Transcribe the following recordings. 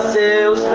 seus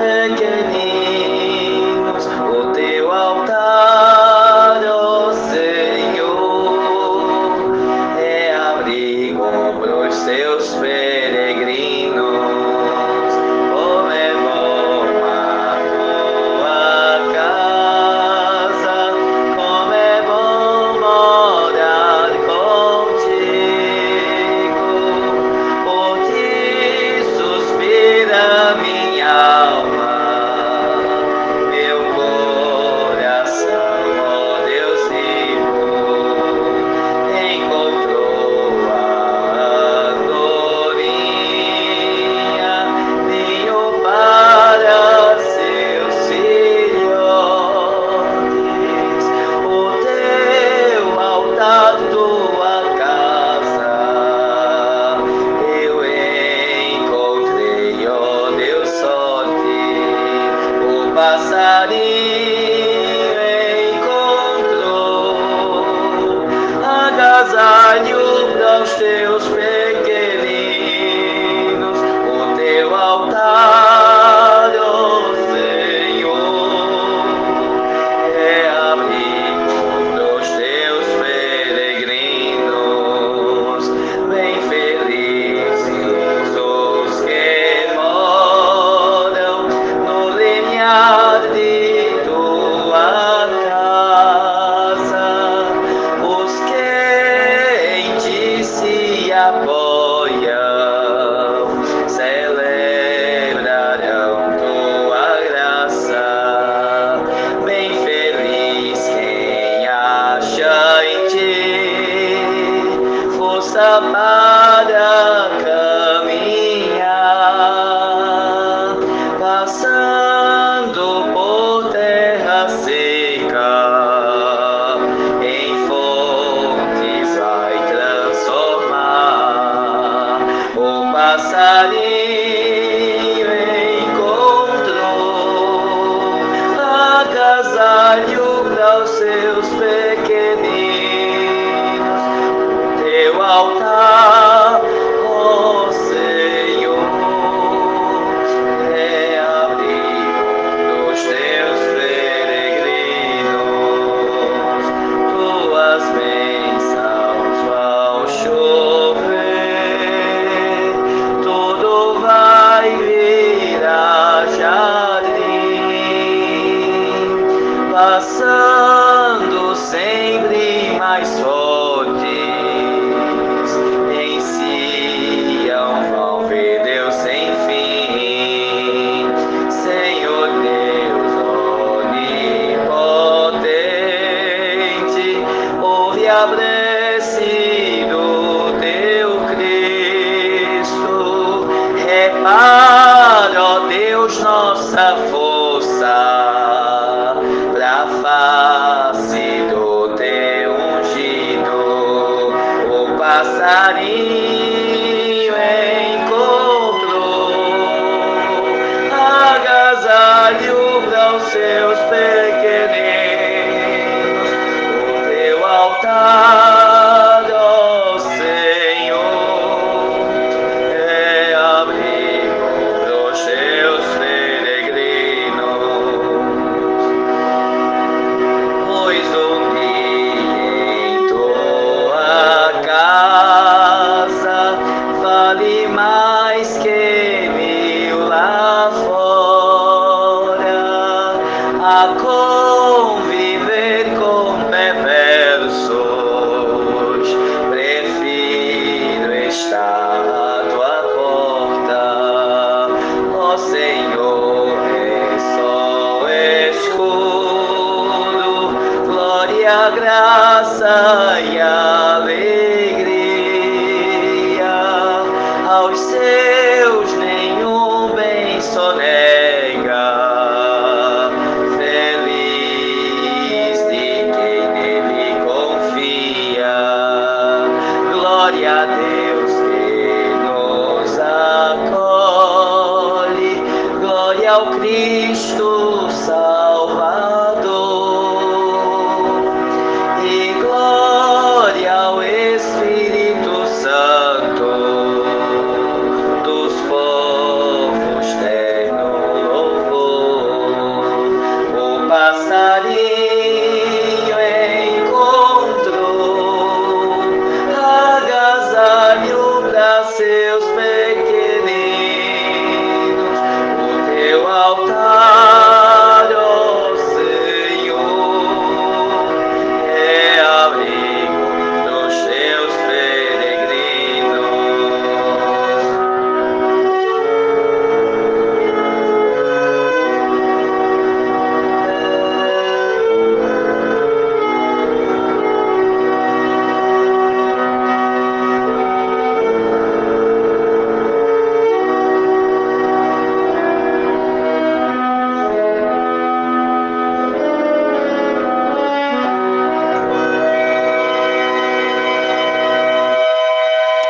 אַני געלעבט דאָס about dar, ó Deus, nossa força pra face do teu ungido. O passarinho encontrou agasalho para os seus pequeninos. O teu altar. I call. Cristo sal.